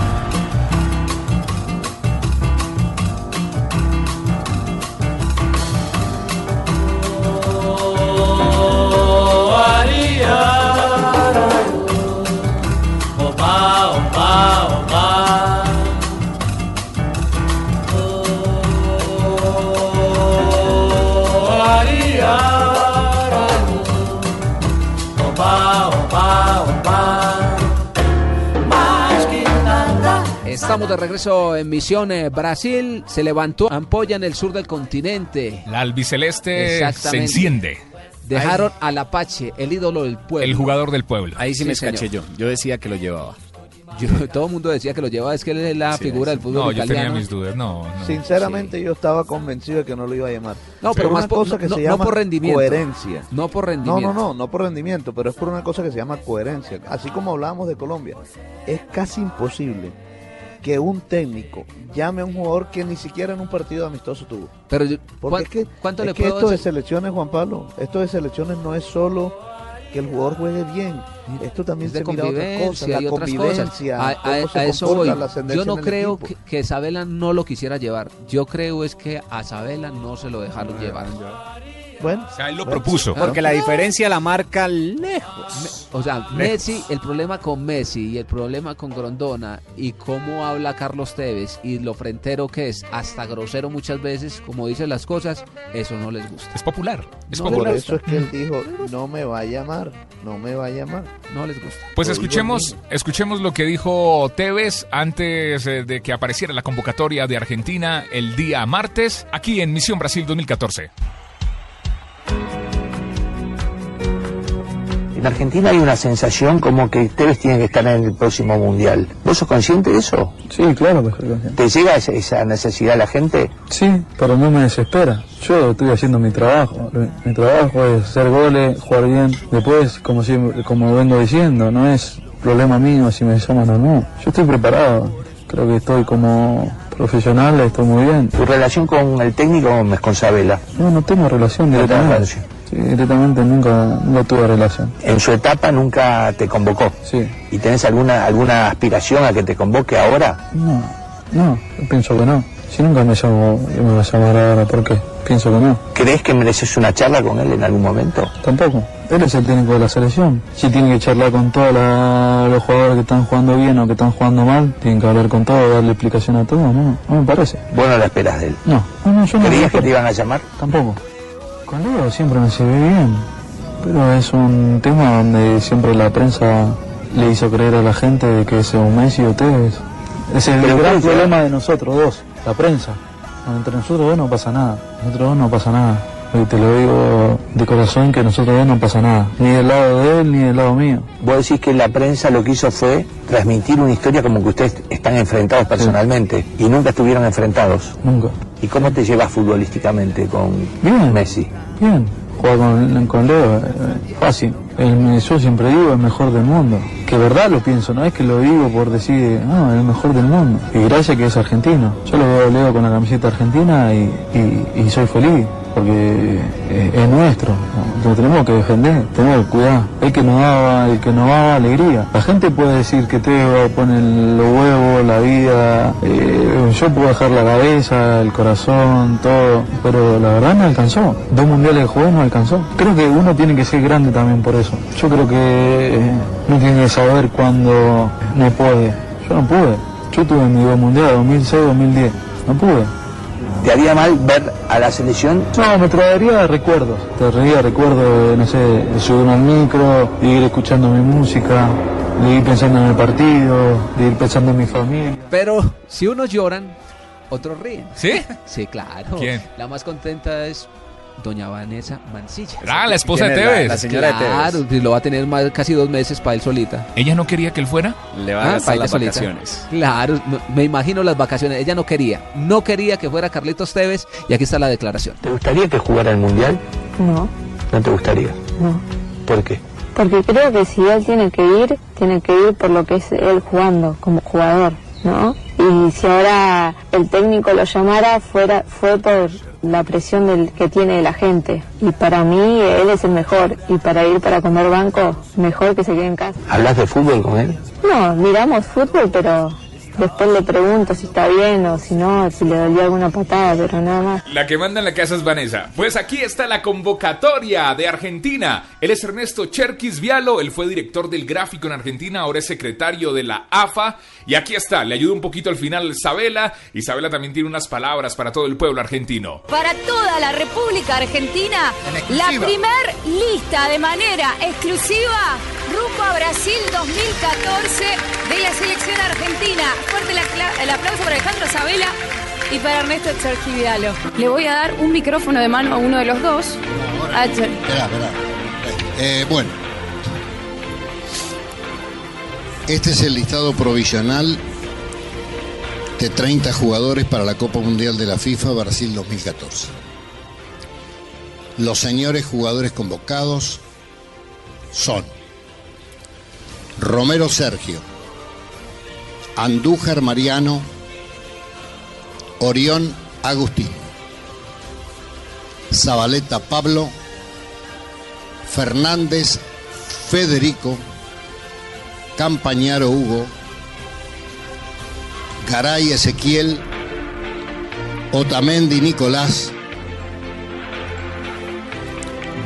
Estamos de regreso en Misión eh, Brasil. Se levantó ampolla en el sur del continente. La albiceleste se enciende. Dejaron al Apache, el ídolo del pueblo. El jugador del pueblo. Ahí sí, Sí, me escaché yo. Yo decía que lo llevaba. Yo- todo el mundo decía que lo llevaba, es que él es la Sí, figura sí. del fútbol No, yo italiano. tenía mis dudas. No, no. Sinceramente yo estaba convencido de que no lo iba a llamar. No, pero Por más una por- cosa que no- se no llama por rendimiento. coherencia. No por No, rendimiento. no, no, no por rendimiento, pero es por una cosa que se llama coherencia. Así como hablábamos de Colombia, es casi imposible que un técnico llame a un jugador que ni siquiera en un partido amistoso tuvo. Pero yo- Porque ¿cuán- es que, cuánto es le que puedo esto de selecciones, Juan Pablo, esto de selecciones no es solo que el jugador juegue bien, esto también Es de se mira otras cosas, la otras convivencia, cosas. A, a- cómo se a eso comporta voy. la ascendencia Yo no creo que, que Sabela no lo quisiera llevar. Yo creo es que a Sabela no se lo dejaron llevar. Bueno, O sea, él lo Bueno, propuso. claro. Porque la diferencia la marca lejos. O sea, Messi, el problema con Messi y el problema con Grondona y cómo habla Carlos Tevez y lo frentero que es, hasta grosero muchas veces, como dice las cosas, eso no les gusta. Es popular. Es por popular. eso es que él dijo, no me va a llamar, no me va a llamar. No les gusta. Pues Lo escuchemos, escuchemos lo que dijo Tevez antes eh, de que apareciera la convocatoria de Argentina el día martes, aquí en Misión Brasil 2014. En Argentina hay una sensación como que Tevez tiene que estar en el próximo mundial. ¿Vos sos consciente de eso? Sí, claro que soy consciente. ¿Te llega esa, esa necesidad a la gente? Sí, pero no me desespera. Yo estoy haciendo mi trabajo. Mi trabajo es hacer goles, jugar bien. Después, como siempre, como vengo diciendo, no es problema mío si me llaman o no. Yo estoy preparado. Creo que estoy como profesional, estoy muy bien. ¿Tu relación con el técnico es con Sabela? No, no tengo relación No directamente. relación. Directamente nunca, nunca tuve relación. En su etapa nunca te convocó. Sí. ¿Y tenés alguna, alguna aspiración a que te convoque ahora? No, no, yo pienso que no. Si nunca me llamo, yo me voy a llamar ahora, ¿por qué? Pienso que no. ¿Crees que mereces una charla con él en algún momento? Tampoco. Él es el técnico de la selección. Si tiene que charlar con todos los jugadores que están jugando bien o que están jugando mal, tienen que hablar con todos, darle explicación a todos, no, no me parece. Vos no la esperas de él. No, no, no yo no. ¿Creías no- que te iban a llamar? Tampoco. Con Leo siempre me ve bien, pero es un tema donde siempre la prensa le hizo creer a la gente de que es un Messi o Tevez. Es el Pero gran problema de nosotros dos, la prensa. Entre nosotros dos no pasa nada, nosotros dos no pasa nada. Y te lo digo de corazón que nosotros dos no pasa nada, ni del lado de él ni del lado mío. Vos decís que la prensa lo que hizo fue transmitir una historia como que ustedes están enfrentados personalmente y nunca estuvieron enfrentados. Nunca. ¿Y cómo te llevas futbolísticamente con Bien. Messi? Bien, jugar con, con Leo, eh, fácil. El, yo siempre digo el mejor del mundo. Que verdad lo pienso, no es que lo digo por decir, no, el mejor del mundo. Y gracias que es argentino. Yo lo veo a Leo con la camiseta argentina y, y- y soy feliz, porque eh, es nuestro. ¿no? Lo tenemos que defender, tenemos que cuidar. El que nos daba, el que nos daba alegría. La gente puede decir que Teo pone los huevos, la vida, eh, yo puedo dejar la cabeza, el corazón, todo, pero la verdad no alcanzó. Dos mundiales de juego no alcanzó. Creo que uno tiene que ser grande también por eso. Yo creo que eh, uno tiene que saber cuándo no puede. Yo no pude. Yo tuve mi dos mundiales, 2006, 2010. No pude. ¿Te haría mal ver a la selección? No, me traería recuerdos. Te traería recuerdos, de, no sé, de subirme al micro, de ir escuchando mi música, de ir pensando en el partido, de ir pensando en mi familia. Pero si unos lloran, otros ríen. ¿Sí? Sí, claro. ¿Quién? La más contenta es doña Vanessa Mancilla. Ah, la esposa de ¿Quién es la- Tevez. la señora de Tevez? Claro, lo va a tener más, casi dos meses para él solita. ¿Ella no quería que él fuera? Le van a Ah, gastar para las solita. vacaciones. Claro, me- me imagino las vacaciones. Ella no quería, no quería que fuera Carlitos Tevez y aquí está la declaración. ¿Te gustaría que jugara el Mundial? No, ¿No te gustaría? no. ¿Por qué? Porque creo que si él tiene que ir, tiene que ir por lo que es él jugando como jugador, ¿no? Y si ahora el técnico lo llamara, fuera, fue por la presión del, que tiene la gente. Y para mí, él es el mejor. Y para ir para comer banco, mejor que se quede en casa. ¿Hablas de fútbol con él? No, miramos fútbol, pero después le pregunto si está bien o si no, si le dolió alguna patada, pero nada más. La que manda en la casa es Vanessa. Pues aquí está la convocatoria de Argentina. Él es Ernesto Cherkis Vialo, él fue director del gráfico en Argentina, ahora es secretario de la AFA. Y aquí está, le ayuda un poquito al final Isabela. Isabela también tiene unas palabras para todo el pueblo argentino. Para toda la República Argentina, la primer lista de manera exclusiva rumbo a Brasil 2014 de la selección argentina. Fuerte el aplauso para Alejandro Sabela y para Ernesto Cherquividalo. Le voy a dar un micrófono de mano a uno de los dos. A Cher- Esperá, esperá. Eh, bueno. Este es el listado provisional de 30 jugadores para la Copa Mundial de la FIFA Brasil 2014. Los señores jugadores convocados son Romero Sergio, Andújar Mariano, Orión Agustín, Zabaleta Pablo, Fernández Federico, Campañaro Hugo, Garay Ezequiel, Otamendi Nicolás,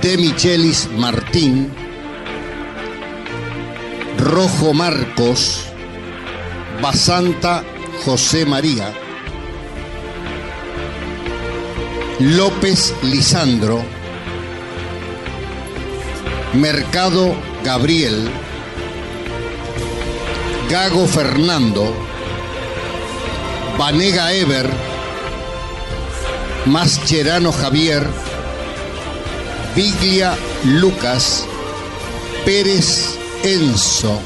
De Michelis Martín, Rojo Marcos, Basanta José María, López Lisandro, Mercado Gabriel, Gago Fernando, Vanega Ever, Mascherano Javier, Biglia Lucas, Pérez Enzo,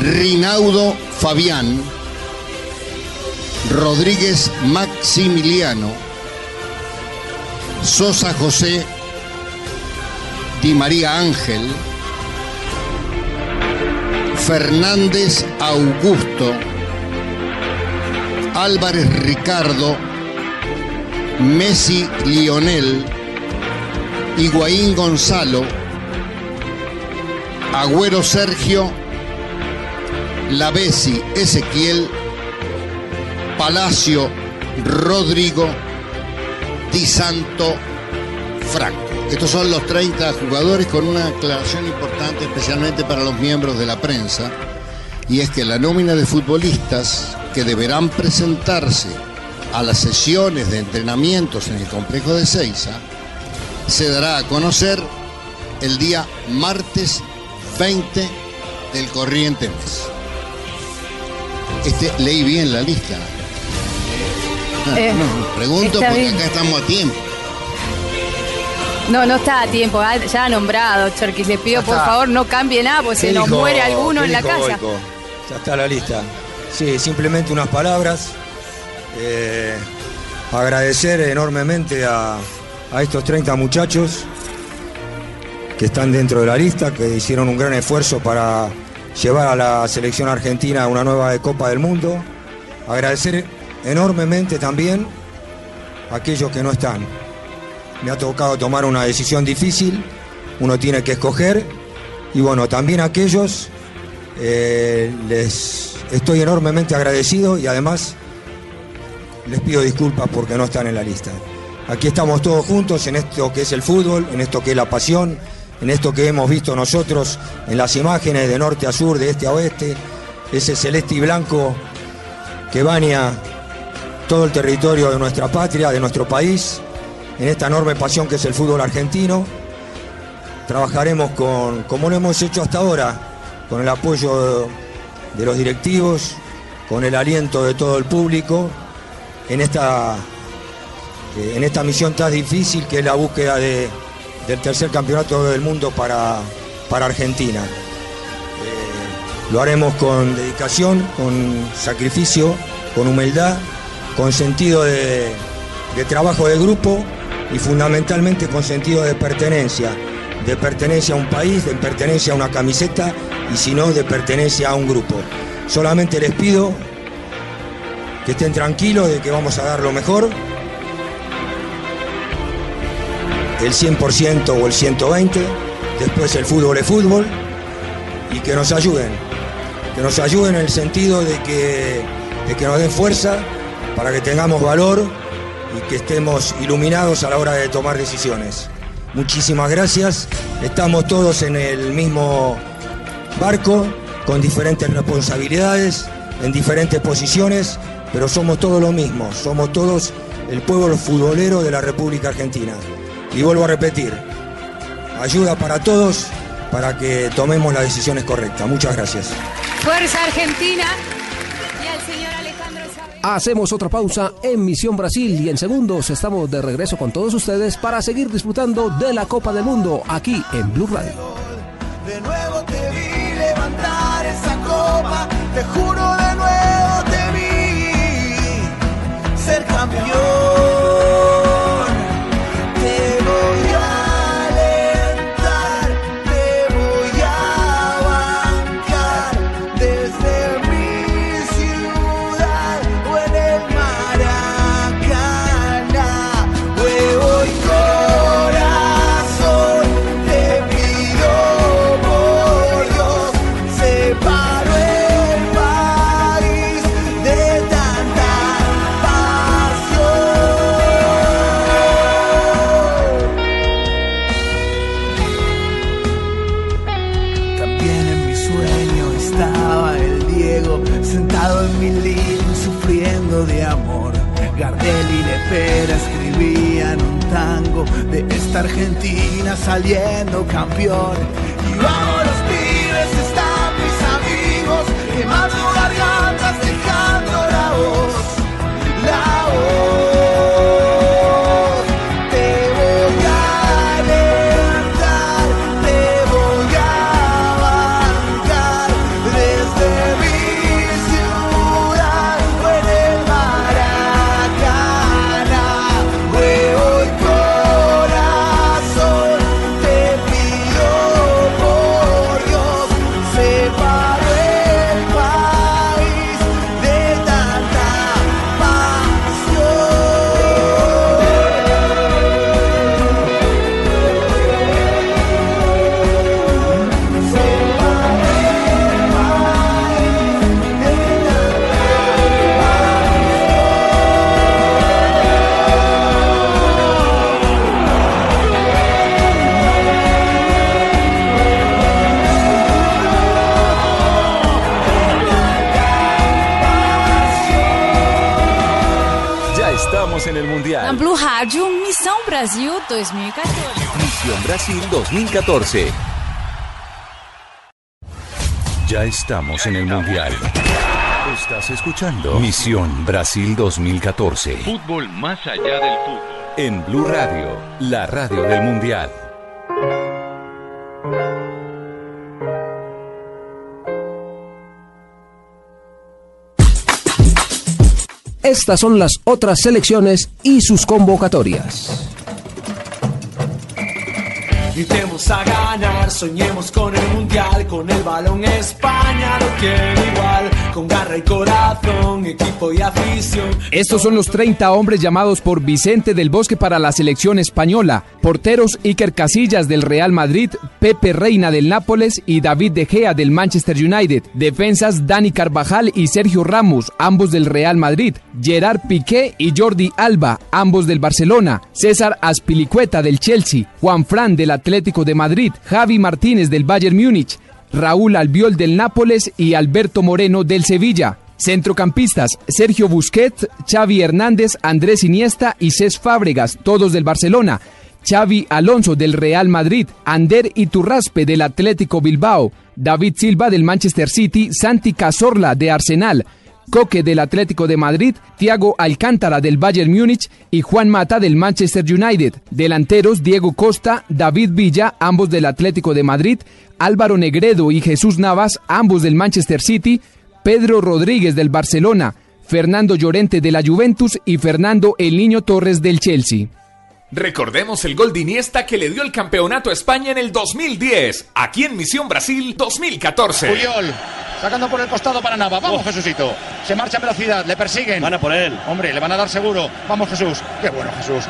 Rinaudo Fabián, Rodríguez Maximiliano, Sosa José, Di María Ángel, Fernández Augusto, Álvarez Ricardo, Messi Lionel, Higuaín Gonzalo, Agüero Sergio, Lavesi Ezequiel, Palacio Rodrigo, Di Santo Franco. Estos son los 30 jugadores con una aclaración importante especialmente para los miembros de la prensa, y es que la nómina de futbolistas que deberán presentarse a las sesiones de entrenamientos en el complejo de Ceiza se dará a conocer el día martes 20 del corriente mes. Este, leí bien la lista. Ah, Eh, no, pregunto porque bien. acá estamos a tiempo. No, no está a tiempo, ah, ya ha nombrado, Cherkis. Le pido por favor no cambie nada, pues se ¿Qué nos muere alguno en la casa. Boico? Ya está la lista. Sí, simplemente unas palabras. Eh, agradecer enormemente a, a estos 30 muchachos que están dentro de la lista, que hicieron un gran esfuerzo para llevar a la selección argentina a una nueva Copa del Mundo. Agradecer enormemente también a aquellos que no están. Me ha tocado tomar una decisión difícil, uno tiene que escoger y bueno, también a aquellos eh, les estoy enormemente agradecido y además les pido disculpas porque no están en la lista. Aquí estamos todos juntos en esto que es el fútbol, en esto que es la pasión, en esto que hemos visto nosotros en las imágenes de norte a sur, de este a oeste, ese celeste y blanco que baña todo el territorio de nuestra patria, de nuestro país, en esta enorme pasión que es el fútbol argentino. Trabajaremos con, como lo hemos hecho hasta ahora, con el apoyo de los directivos, con el aliento de todo el público, en esta, eh, en esta misión tan difícil que es la búsqueda de- del tercer campeonato del mundo para, para Argentina. Eh, lo haremos con dedicación, con sacrificio, con humildad, con sentido de, de trabajo de grupo y fundamentalmente con sentido de pertenencia, de pertenencia a un país, de pertenencia a una camiseta y si no, de pertenencia a un grupo. Solamente les pido que estén tranquilos de que vamos a dar lo mejor, el 100% o el 120%, después el fútbol es fútbol y que nos ayuden, que nos ayuden en el sentido de que, de que nos den fuerza para que tengamos valor y que estemos iluminados a la hora de tomar decisiones. Muchísimas gracias, estamos todos en el mismo barco, con diferentes responsabilidades, en diferentes posiciones, pero somos todos lo mismo, somos todos el pueblo futbolero de la República Argentina. Y vuelvo a repetir, ayuda para todos para que tomemos las decisiones correctas. Muchas gracias. Fuerza Argentina. Y al señor Alejandro. Hacemos otra pausa en Misión Brasil y en segundos estamos de regreso con todos ustedes para seguir disfrutando de la Copa del Mundo aquí en Blue Radio. De nuevo te vi levantar esa copa, te juro de nuevo te vi ser campeón. amor. Gardel y Lepera escribían un tango de esta Argentina saliendo campeón. Y vamos los pibes, están mis amigos, que más Rádio, Missão Brasil 2014. Misión Brasil 2014. Ya estamos en el Mundial. Estás escuchando Misión Brasil 2014. Fútbol más allá del fútbol. En Blue Radio, la radio del Mundial. Estas son las otras selecciones y sus convocatorias. Gritemos a ganar, soñemos con el mundial, con el balón España no tiene igual, con garra y corazón, equipo y afición. Estos son los 30 hombres llamados por Vicente del Bosque para la selección española. Porteros Iker Casillas del Real Madrid, Pepe Reina del Nápoles y David De Gea del Manchester United. Defensas Dani Carvajal y Sergio Ramos, ambos del Real Madrid. Gerard Piqué y Jordi Alba, ambos del Barcelona. César Aspilicueta del Chelsea. Juan Fran del Atlético de Madrid. Javi Martínez del Bayern Múnich. Raúl Albiol del Nápoles y Alberto Moreno del Sevilla. Centrocampistas, Sergio Busquets, Xavi Hernández, Andrés Iniesta y Cés Fábregas, todos del Barcelona. Xavi Alonso del Real Madrid, Ander Iturraspe del Atlético Bilbao, David Silva del Manchester City, Santi Cazorla de Arsenal, Coque del Atlético de Madrid, Thiago Alcántara del Bayern Múnich y Juan Mata del Manchester United. Delanteros Diego Costa, David Villa, ambos del Atlético de Madrid, Álvaro Negredo y Jesús Navas, ambos del Manchester City, Pedro Rodríguez del Barcelona, Fernando Llorente de la Juventus y Fernando El Niño Torres del Chelsea. Recordemos el gol de Iniesta que le dio el campeonato a España en el 2010, aquí en Misión Brasil 2014. Puyol, sacando por el costado para Nava. Vamos, Jesucito. Se marcha a velocidad, le persiguen. Van a por él. Hombre, le van a dar seguro. Vamos, Jesús. Qué bueno, Jesús.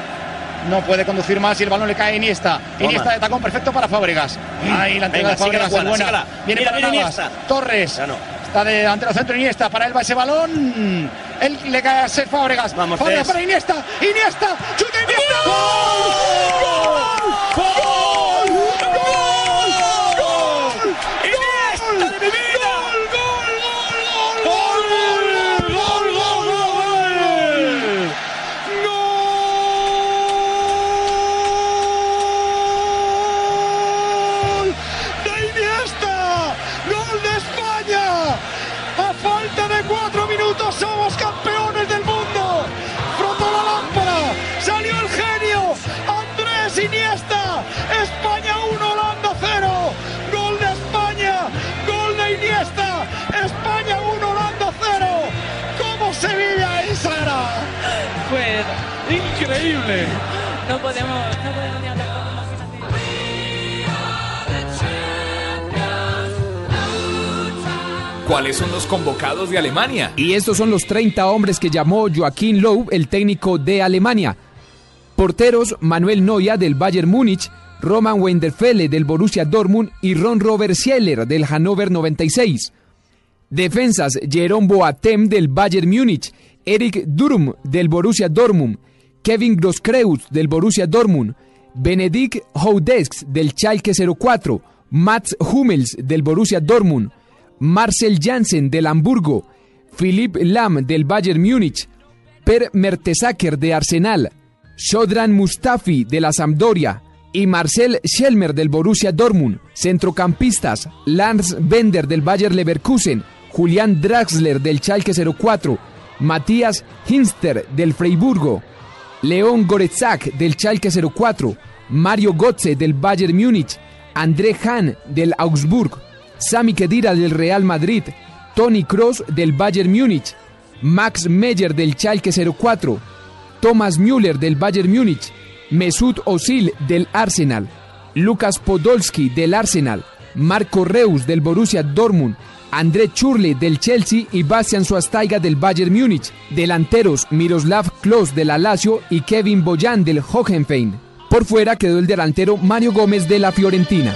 No puede conducir más y el balón le cae a Iniesta. Iniesta de tacón perfecto para Fábregas. Ahí la entrega Venga, de Fábregas síguela, es buena. síguela. Viene Mira, para mira Navas. Iniesta. Torres. Está de delantero centro Iniesta. Para él va ese balón. Él le cae a Seth Fábregas. Vamos, Fábregas para Iniesta. Iniesta. Chuta Iniesta. ¡Gol! ¡Gol! Increíble. No podemos, no podemos ni hablar. ¿Cuáles son los convocados de Alemania? Y estos son los 30 hombres que llamó Joaquín Löw, el técnico de Alemania. Porteros Manuel Neuer del Bayern Múnich, Roman Wenderfelle del Borussia Dortmund y Ron Robert Schieler del Hannover 96. Defensas Jerome Boateng del Bayern Múnich, Eric Durum del Borussia Dortmund, Kevin Grosskreutz del Borussia Dortmund, Benedikt Houdesk del Schalke 04, Mats Hummels del Borussia Dortmund, Marcel Janssen del Hamburgo, Philipp Lahm del Bayern Múnich, Per Mertesacker de Arsenal, Shodran Mustafi de la Sampdoria y Marcel Schelmer del Borussia Dortmund. Centrocampistas, Lance Bender del Bayer Leverkusen, Julián Draxler del Schalke 04, Matías Hinster del Freiburgo, León Goretzak del Schalke 04, Mario Götze del Bayern Múnich, André Hahn del Augsburg, Sami Khedira del Real Madrid, Tony Kroos del Bayern Múnich, Max Meyer del Schalke 04, Thomas Müller del Bayern Múnich, Mesut Özil del Arsenal, Lucas Podolski del Arsenal, Marco Reus del Borussia Dortmund, André Churle del Chelsea y Bastian Schweinsteiger del Bayern Múnich. Delanteros Miroslav Klose del Lazio y Kevin Boyan del Hohenfein. Por fuera quedó el delantero Mario Gómez de la Fiorentina.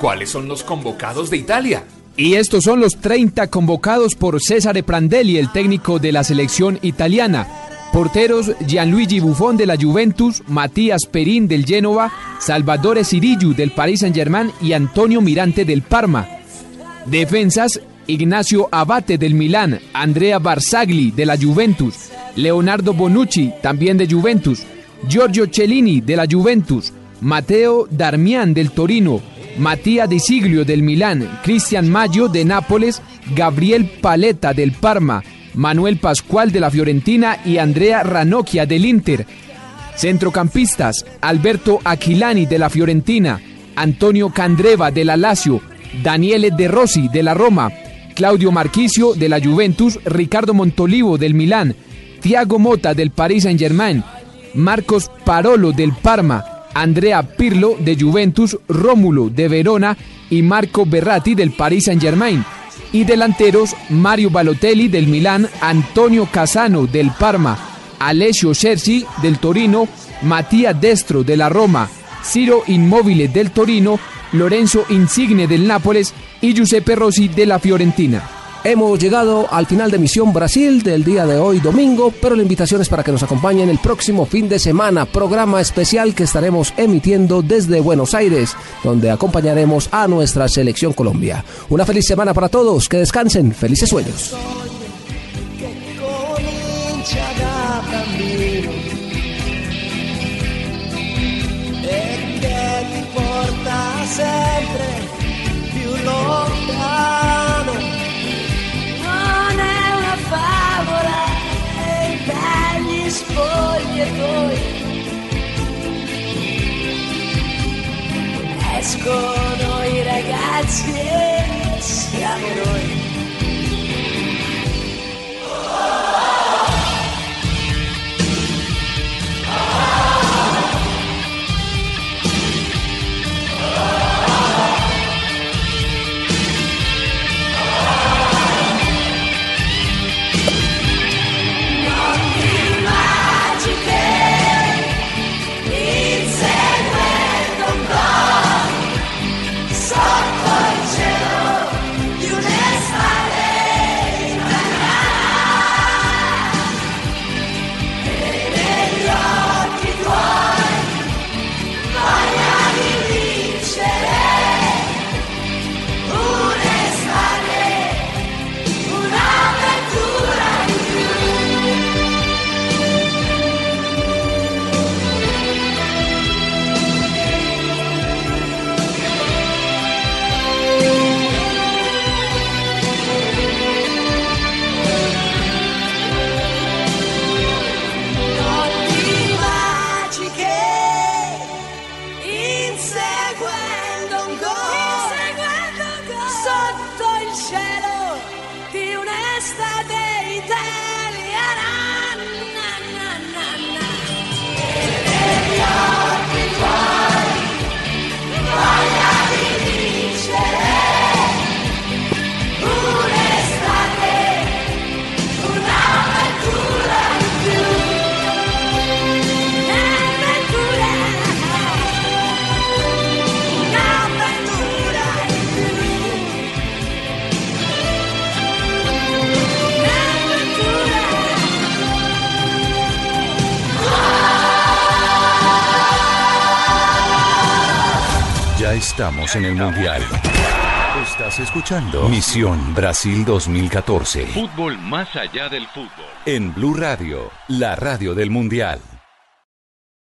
¿Cuáles son los convocados de Italia? Y estos son los 30 convocados por Cesare Prandelli, el técnico de la selección italiana. Porteros Gianluigi Buffon de la Juventus, Matías Perín del Génova, Salvatore Cirillo del Paris Saint-Germain y Antonio Mirante del Parma. Defensas Ignacio Abate del Milán, Andrea Barzagli de la Juventus, Leonardo Bonucci también de Juventus, Giorgio Cellini de la Juventus, Matteo Darmian del Torino, Matías Di Siglio del Milán, Cristian Maggio de Nápoles, Gabriel Paletta del Parma, Manuel Pascual de la Fiorentina y Andrea Ranocchia del Inter. Centrocampistas, Alberto Aquilani de la Fiorentina, Antonio Candreva de la Lazio, Daniele De Rossi de la Roma, Claudio Marquisio de la Juventus, Ricardo Montolivo del Milán, Thiago Mota del Paris Saint-Germain, Marcos Parolo del Parma, Andrea Pirlo de Juventus, Rómulo de Verona y Marco Berratti del Paris Saint-Germain. Y delanteros Mario Balotelli del Milán, Antonio Casano del Parma, Alessio Cerci del Torino, Matías Destro de la Roma, Ciro Immobile del Torino, Lorenzo Insigne del Nápoles y Giuseppe Rossi de la Fiorentina. Hemos llegado al final de Misión Brasil del día de hoy domingo, pero la invitación es para que nos acompañen el próximo fin de semana, programa especial que estaremos emitiendo desde Buenos Aires, donde acompañaremos a nuestra selección Colombia. Una feliz semana para todos, que descansen, felices sueños. e sempre più lontano. Dagli spogliatoi. Escono i ragazzi e siamo noi. Estamos en el Mundial. Estás escuchando Misión Brasil 2014 Fútbol más allá del fútbol. en Blue Radio, la radio del Mundial.